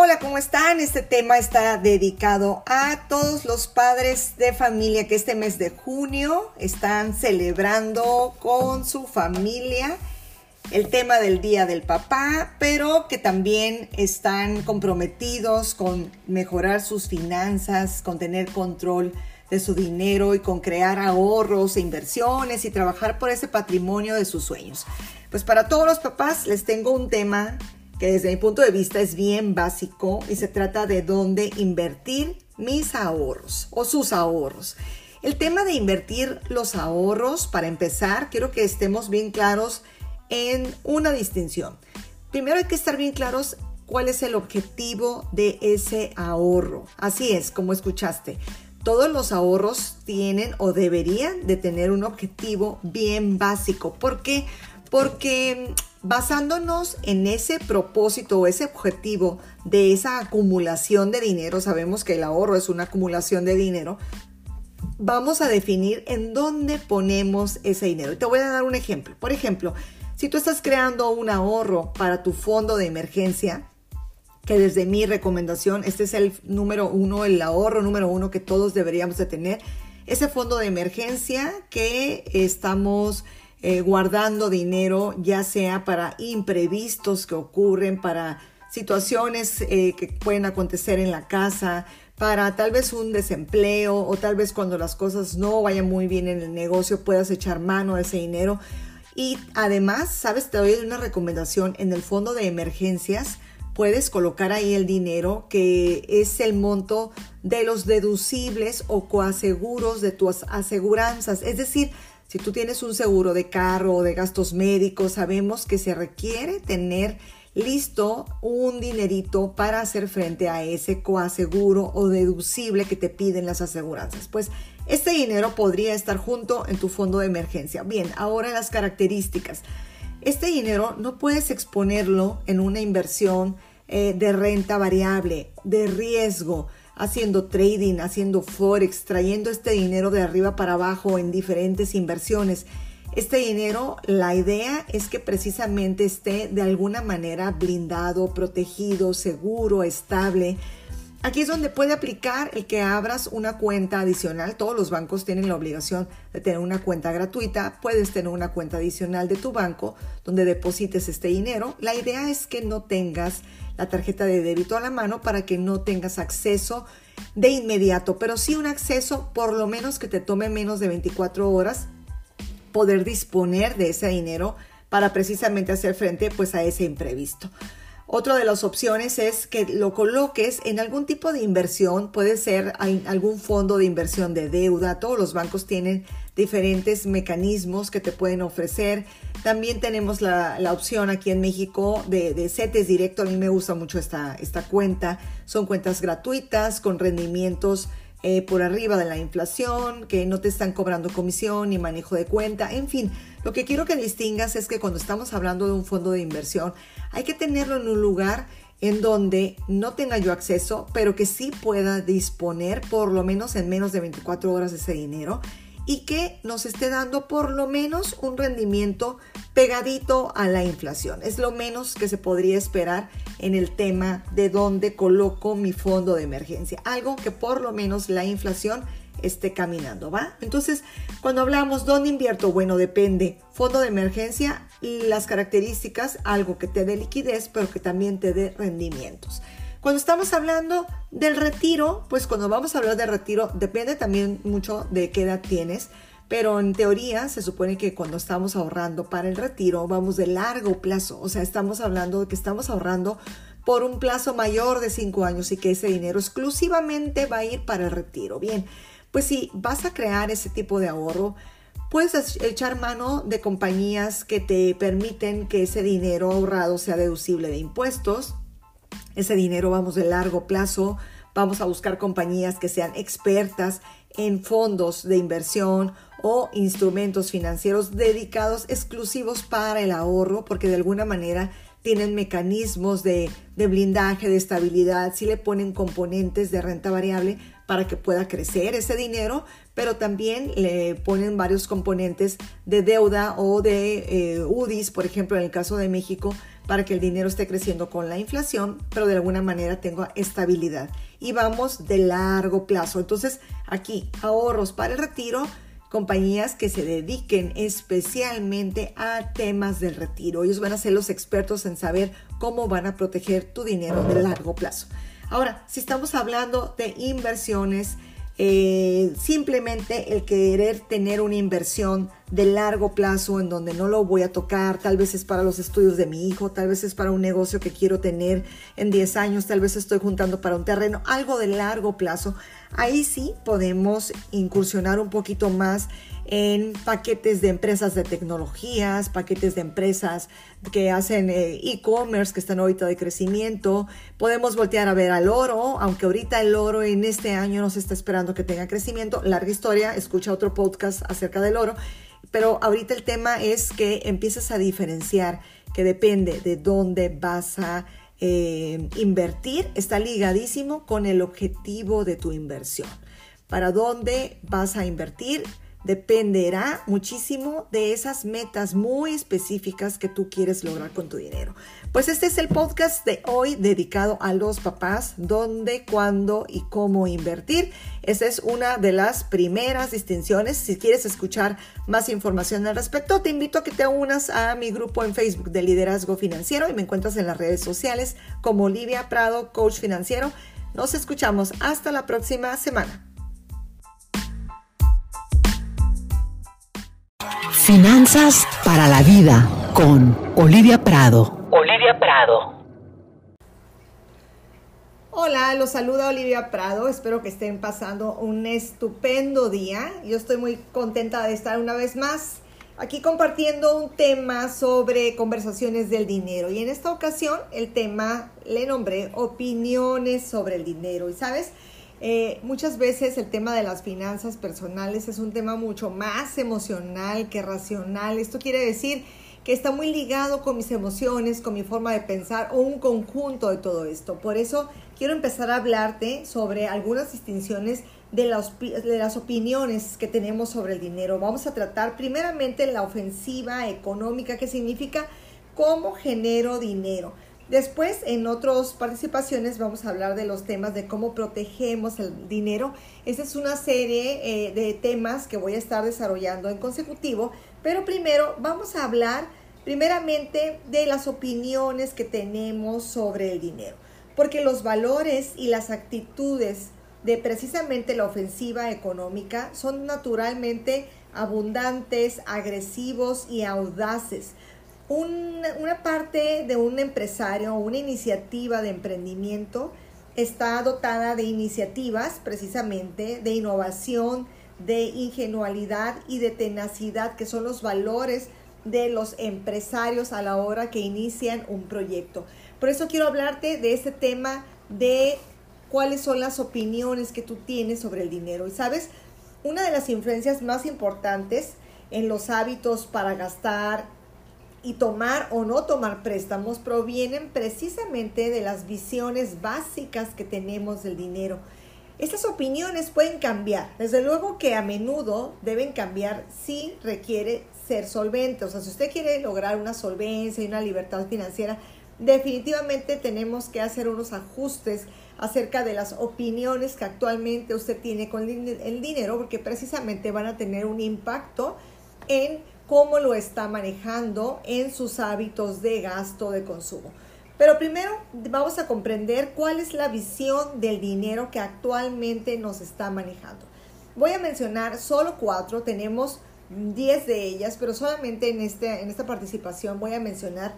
Hola, ¿cómo están? Este tema está dedicado a todos los padres de familia que este mes de junio están celebrando con su familia el tema del Día del Papá, pero que también están comprometidos con mejorar sus finanzas, con tener control de su dinero y con crear ahorros e inversiones y trabajar por ese patrimonio de sus sueños. Pues para todos los papás les tengo un tema que desde mi punto de vista es bien básico y se trata de dónde invertir mis ahorros o sus ahorros. El tema de invertir los ahorros, para empezar, quiero que estemos bien claros en una distinción. Primero hay que estar bien claros cuál es el objetivo de ese ahorro. Así es, como escuchaste. Todos los ahorros tienen o deberían de tener un objetivo bien básico. ¿Por qué? Porque basándonos en ese propósito o ese objetivo de esa acumulación de dinero, sabemos que el ahorro es una acumulación de dinero, vamos a definir en dónde ponemos ese dinero. Y te voy a dar un ejemplo. Por ejemplo, si tú estás creando un ahorro para tu fondo de emergencia, que desde mi recomendación, este es el número uno, el ahorro número uno que todos deberíamos de tener, ese fondo de emergencia que estamos eh, guardando dinero, ya sea para imprevistos que ocurren, para situaciones eh, que pueden acontecer en la casa, para tal vez un desempleo o tal vez cuando las cosas no vayan muy bien en el negocio puedas echar mano a ese dinero. Y además, sabes, te doy una recomendación en el fondo de emergencias. Puedes colocar ahí el dinero que es el monto de los deducibles o coaseguros de tus aseguranzas. Es decir, si tú tienes un seguro de carro o de gastos médicos, sabemos que se requiere tener listo un dinerito para hacer frente a ese coaseguro o deducible que te piden las aseguranzas. Pues este dinero podría estar junto en tu fondo de emergencia. Bien, ahora las características. Este dinero no puedes exponerlo en una inversión eh, de renta variable, de riesgo haciendo trading, haciendo forex, trayendo este dinero de arriba para abajo en diferentes inversiones. Este dinero, la idea es que precisamente esté de alguna manera blindado, protegido, seguro, estable. Aquí es donde puede aplicar el que abras una cuenta adicional. Todos los bancos tienen la obligación de tener una cuenta gratuita. Puedes tener una cuenta adicional de tu banco donde deposites este dinero. La idea es que no tengas la tarjeta de débito a la mano para que no tengas acceso de inmediato, pero sí un acceso por lo menos que te tome menos de 24 horas poder disponer de ese dinero para precisamente hacer frente pues a ese imprevisto. Otra de las opciones es que lo coloques en algún tipo de inversión, puede ser algún fondo de inversión de deuda, todos los bancos tienen diferentes mecanismos que te pueden ofrecer. También tenemos la, opción aquí en México de, de, CETES directo, a mí me gusta mucho esta, esta cuenta, son cuentas gratuitas con rendimientos eh, por arriba de la inflación, que no te están cobrando comisión ni manejo de cuenta, en fin, lo que quiero que distingas es que cuando estamos hablando de un fondo de inversión, hay que tenerlo en un lugar en donde no tenga yo acceso, pero que sí pueda disponer por lo menos en menos de 24 horas de ese dinero y que nos esté dando por lo menos un rendimiento pegadito a la inflación. Es lo menos que se podría esperar en el tema de dónde coloco mi fondo de emergencia. Algo que por lo menos la inflación esté caminando, ¿va? Entonces, cuando hablamos dónde invierto, bueno, depende. Fondo de emergencia las características, algo que te dé liquidez, pero que también te dé rendimientos. Cuando estamos hablando del retiro, pues cuando vamos a hablar de retiro, depende también mucho de qué edad tienes, pero en teoría se supone que cuando estamos ahorrando para el retiro, vamos de largo plazo, o sea, estamos hablando de que estamos ahorrando por un plazo mayor de cinco años y que ese dinero exclusivamente va a ir para el retiro. Bien, pues si vas a crear ese tipo de ahorro, puedes echar mano de compañías que te permiten que ese dinero ahorrado sea deducible de impuestos, ese dinero vamos de largo plazo, vamos a buscar compañías que sean expertas en fondos de inversión o instrumentos financieros dedicados exclusivos para el ahorro, porque de alguna manera tienen mecanismos de, blindaje, de estabilidad, si le ponen componentes de renta variable para que pueda crecer ese dinero, pero también le ponen varios componentes de deuda o de eh, UDIs, por ejemplo, en el caso de México, para que el dinero esté creciendo con la inflación, pero de alguna manera tenga estabilidad. Y vamos de largo plazo. Entonces, aquí, ahorros para el retiro, compañías que se dediquen especialmente a temas del retiro. Ellos van a ser los expertos en saber cómo van a proteger tu dinero de largo plazo. Ahora, si estamos hablando de inversiones, eh, simplemente el querer tener una inversión de largo plazo en donde no lo voy a tocar, tal vez es para los estudios de mi hijo, tal vez es para un negocio que quiero tener en 10 años, tal vez estoy juntando para un terreno, algo de largo plazo, ahí sí podemos incursionar un poquito más en paquetes de empresas de tecnologías, paquetes de empresas que hacen eh, e-commerce, que están ahorita de crecimiento. Podemos voltear a ver al oro, aunque ahorita el oro en este año no se está esperando que tenga crecimiento. Larga historia, escucha otro podcast acerca del oro. Pero ahorita el tema es que empiezas a diferenciar que depende de dónde vas a eh, invertir, está ligadísimo con el objetivo de tu inversión. ¿Para dónde vas a invertir? Dependerá muchísimo de esas metas muy específicas que tú quieres lograr con tu dinero. Pues este es el podcast de hoy dedicado a los papás, dónde, cuándo y cómo invertir. Esa es una de las primeras distinciones. Si quieres escuchar más información al respecto, te invito a que te unas a mi grupo en Facebook de Liderazgo Financiero y me encuentras en las redes sociales como Olivia Prado, Coach Financiero. Nos escuchamos hasta la próxima semana. Finanzas para la vida con Olivia Prado. Olivia Prado. Hola, los saluda Olivia Prado. Espero que estén pasando un estupendo día. Yo estoy muy contenta de estar una vez más aquí compartiendo un tema sobre conversaciones del dinero. Y en esta ocasión el tema le nombré opiniones sobre el dinero. Y sabes, eh, muchas veces el tema de las finanzas personales es un tema mucho más emocional que racional. Esto quiere decir que está muy ligado con mis emociones, con mi forma de pensar o un conjunto de todo esto. Por eso quiero empezar a hablarte sobre algunas distinciones de las, de las opiniones que tenemos sobre el dinero. Vamos a tratar primeramente la ofensiva económica, que significa cómo genero dinero. Después, en otras participaciones, vamos a hablar de los temas de cómo protegemos el dinero. Esa es una serie eh, de temas que voy a estar desarrollando en consecutivo, pero primero vamos a hablar primeramente de las opiniones que tenemos sobre el dinero, porque los valores y las actitudes de precisamente la ofensiva económica son naturalmente abundantes, agresivos y audaces una parte de un empresario o una iniciativa de emprendimiento está dotada de iniciativas precisamente de innovación, de ingenuidad y de tenacidad, que son los valores de los empresarios a la hora que inician un proyecto. Por eso quiero hablarte de este tema de cuáles son las opiniones que tú tienes sobre el dinero. Y sabes, una de las influencias más importantes en los hábitos para gastar, y tomar o no tomar préstamos provienen precisamente de las visiones básicas que tenemos del dinero. Estas opiniones pueden cambiar, desde luego que a menudo deben cambiar si requiere ser solvente, o sea, si usted quiere lograr una solvencia y una libertad financiera, definitivamente tenemos que hacer unos ajustes acerca de las opiniones que actualmente usted tiene con el dinero, porque precisamente van a tener un impacto en cómo lo está manejando en sus hábitos de gasto, de consumo. Pero primero vamos a comprender cuál es la visión del dinero que actualmente nos está manejando. Voy a mencionar solo cuatro, tenemos diez de ellas, pero solamente en, este, en esta participación voy a mencionar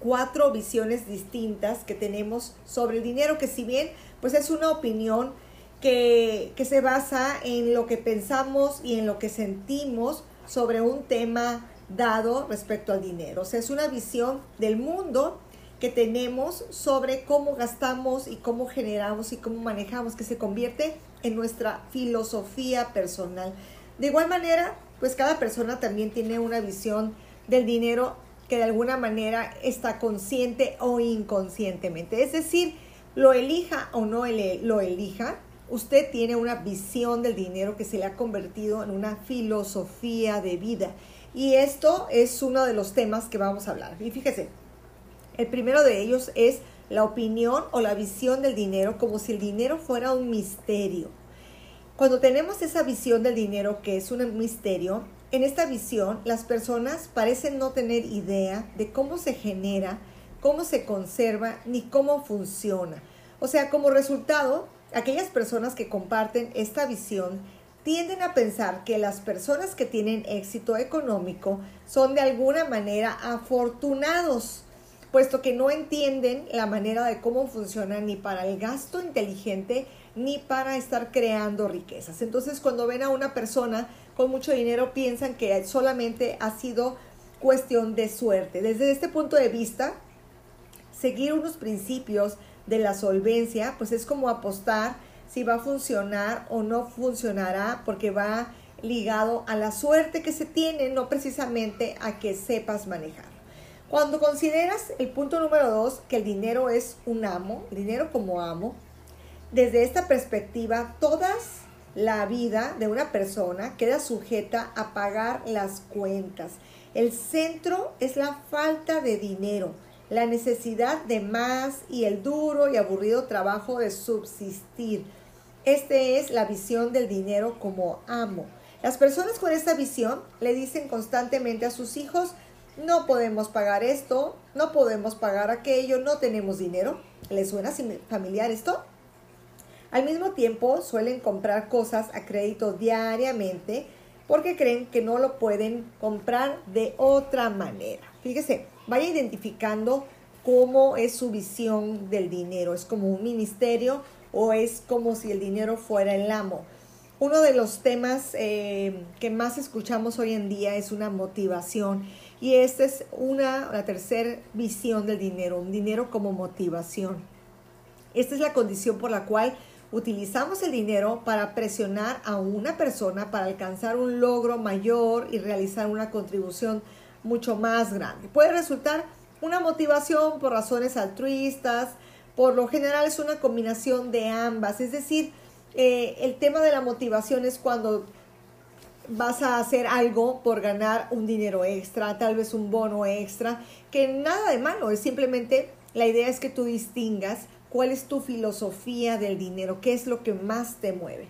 cuatro visiones distintas que tenemos sobre el dinero, que si bien pues es una opinión que, que se basa en lo que pensamos y en lo que sentimos, sobre un tema dado respecto al dinero. O sea, es una visión del mundo que tenemos sobre cómo gastamos y cómo generamos y cómo manejamos, que se convierte en nuestra filosofía personal. De igual manera, pues cada persona también tiene una visión del dinero que de alguna manera está consciente o inconscientemente. Es decir, lo elija o no lo elija, usted tiene una visión del dinero que se le ha convertido en una filosofía de vida. Y esto es uno de los temas que vamos a hablar. Y fíjese, El primero de ellos es la opinión o la visión del dinero como si el dinero fuera un misterio. Cuando tenemos esa visión del dinero que es un misterio, en esta visión las personas parecen no tener idea de cómo se genera, cómo se conserva ni cómo funciona. O sea, como resultado, aquellas personas que comparten esta visión tienden a pensar que las personas que tienen éxito económico son de alguna manera afortunados puesto que no entienden la manera de cómo funciona ni para el gasto inteligente ni para estar creando riquezas. Entonces, cuando ven a una persona con mucho dinero, piensan que solamente ha sido cuestión de suerte. Desde este punto de vista, seguir unos principios de la solvencia, pues es como apostar si va a funcionar o no funcionará, porque va ligado a la suerte que se tiene, no precisamente a que sepas manejar. Cuando consideras el punto número dos, que el dinero es un amo, el dinero como amo, desde esta perspectiva, toda la vida de una persona queda sujeta a pagar las cuentas. El centro es la falta de dinero, la necesidad de más y el duro y aburrido trabajo de subsistir. Esta es la visión del dinero como amo. Las personas con esta visión le dicen constantemente a sus hijos, no podemos pagar esto, no podemos pagar aquello, no tenemos dinero. ¿Les suena familiar esto? Al mismo tiempo suelen comprar cosas a crédito diariamente porque creen que no lo pueden comprar de otra manera. Fíjese, vaya identificando cómo es su visión del dinero. ¿Es como un ministerio o es como si el dinero fuera el amo? Uno de los temas eh, que más escuchamos hoy en día es una motivación y esta es una, la tercera visión del dinero, un dinero como motivación. Esta es la condición por la cual utilizamos el dinero para presionar a una persona para alcanzar un logro mayor y realizar una contribución mucho más grande. Puede resultar una motivación por razones altruistas, por lo general es una combinación de ambas, es decir, eh, el tema de la motivación es cuando vas a hacer algo por ganar un dinero extra, tal vez un bono extra, que nada de malo, es simplemente la idea es que tú distingas cuál es tu filosofía del dinero, qué es lo que más te mueve.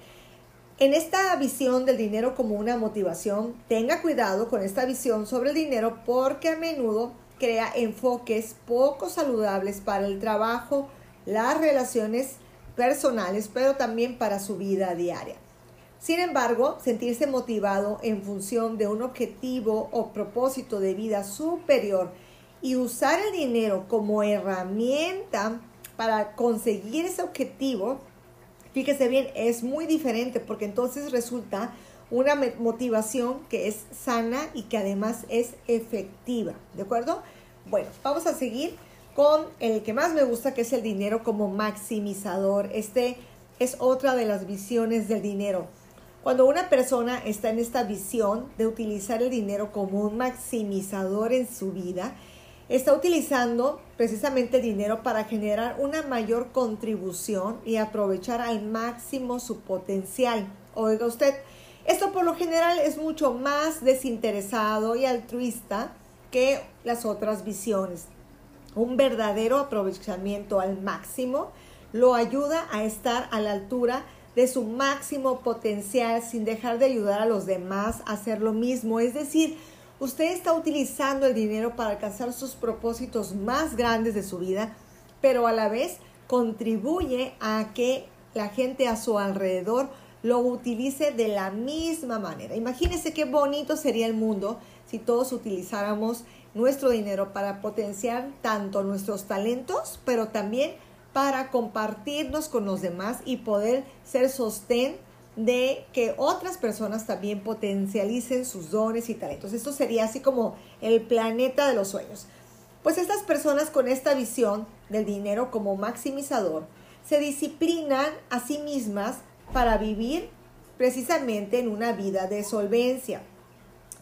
En esta visión del dinero como una motivación, tenga cuidado con esta visión sobre el dinero porque a menudo crea enfoques poco saludables para el trabajo, las relaciones personales, pero también para su vida diaria. Sin embargo, sentirse motivado en función de un objetivo o propósito de vida superior y usar el dinero como herramienta para conseguir ese objetivo, fíjese bien, es muy diferente porque entonces resulta una motivación que es sana y que además es efectiva, ¿de acuerdo? Bueno, vamos a seguir con el que más me gusta, que es el dinero como maximizador. Este es otra de las visiones del dinero. Cuando una persona está en esta visión de utilizar el dinero como un maximizador en su vida, está utilizando precisamente dinero para generar una mayor contribución y aprovechar al máximo su potencial. Oiga usted, esto por lo general es mucho más desinteresado y altruista que las otras visiones. Un verdadero aprovechamiento al máximo lo ayuda a estar a la altura de su máximo potencial sin dejar de ayudar a los demás a hacer lo mismo. Es decir, usted está utilizando el dinero para alcanzar sus propósitos más grandes de su vida, pero a la vez contribuye a que la gente a su alrededor lo utilice de la misma manera. Imagínese qué bonito sería el mundo si todos utilizáramos nuestro dinero para potenciar tanto nuestros talentos, pero también para compartirnos con los demás y poder ser sostén de que otras personas también potencialicen sus dones y talentos. Esto sería así como el planeta de los sueños. Pues estas personas con esta visión del dinero como maximizador se disciplinan a sí mismas para vivir precisamente en una vida de solvencia.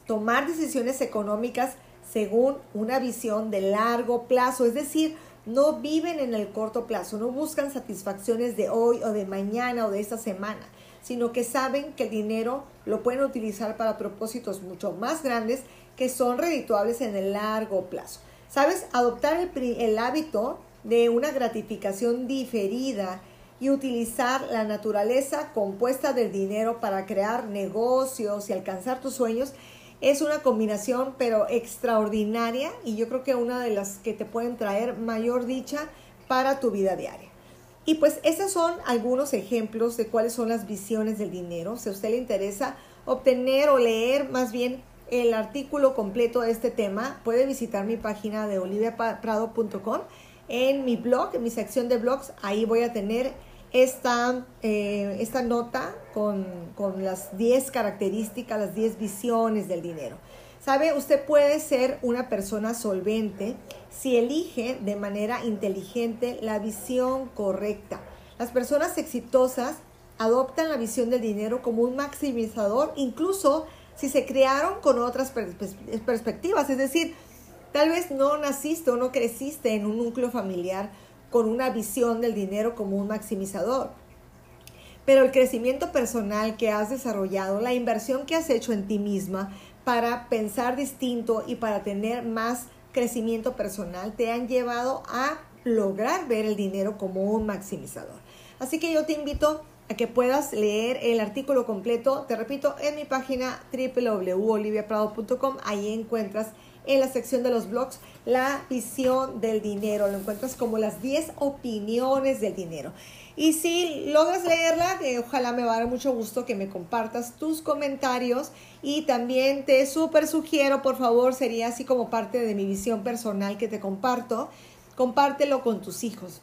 Tomar decisiones económicas según una visión de largo plazo, es decir, no viven en el corto plazo, no buscan satisfacciones de hoy o de mañana o de esta semana, sino que saben que el dinero lo pueden utilizar para propósitos mucho más grandes que son redituables en el largo plazo. ¿Sabes? Adoptar el, el hábito de una gratificación diferida y utilizar la naturaleza compuesta del dinero para crear negocios y alcanzar tus sueños es una combinación pero extraordinaria y yo creo que una de las que te pueden traer mayor dicha para tu vida diaria. Y pues esos son algunos ejemplos de cuáles son las visiones del dinero. Si a usted le interesa obtener o leer más bien el artículo completo de este tema, puede visitar mi página de oliviaprado.com. En mi blog, en mi sección de blogs, ahí voy a tener esta, eh, esta nota con, con las 10 características, las 10 visiones del dinero. Sabe, usted puede ser una persona solvente si elige de manera inteligente la visión correcta. Las personas exitosas adoptan la visión del dinero como un maximizador, incluso si se crearon con otras perspectivas. Es decir, tal vez no naciste o no creciste en un núcleo familiar con una visión del dinero como un maximizador. Pero el crecimiento personal que has desarrollado, la inversión que has hecho en ti misma para pensar distinto y para tener más crecimiento personal, te han llevado a lograr ver el dinero como un maximizador. Así que yo te invito a que puedas leer el artículo completo, te repito, en mi página www.oliviaprado.com, ahí encuentras en la sección de los blogs la visión del dinero. Lo encuentras como las 10 opiniones del dinero. Y si logras leerla, ojalá me va a dar mucho gusto que me compartas tus comentarios. Y también te súper sugiero, por favor, sería así como parte de mi visión personal que te comparto, compártelo con tus hijos.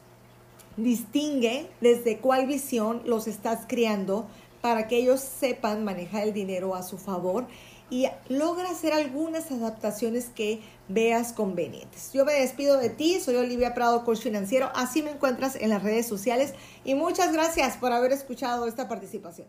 Distingue desde cuál visión los estás criando para que ellos sepan manejar el dinero a su favor. Y logra hacer algunas adaptaciones que veas convenientes. Yo me despido de ti, soy Olivia Prado, coach financiero, así me encuentras en las redes sociales y muchas gracias por haber escuchado esta participación.